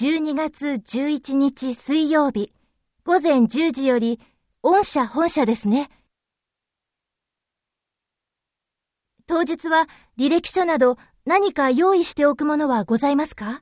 12月11日水曜日午前10時より御社本社ですね。当日は履歴書など何か用意しておくものはございますか？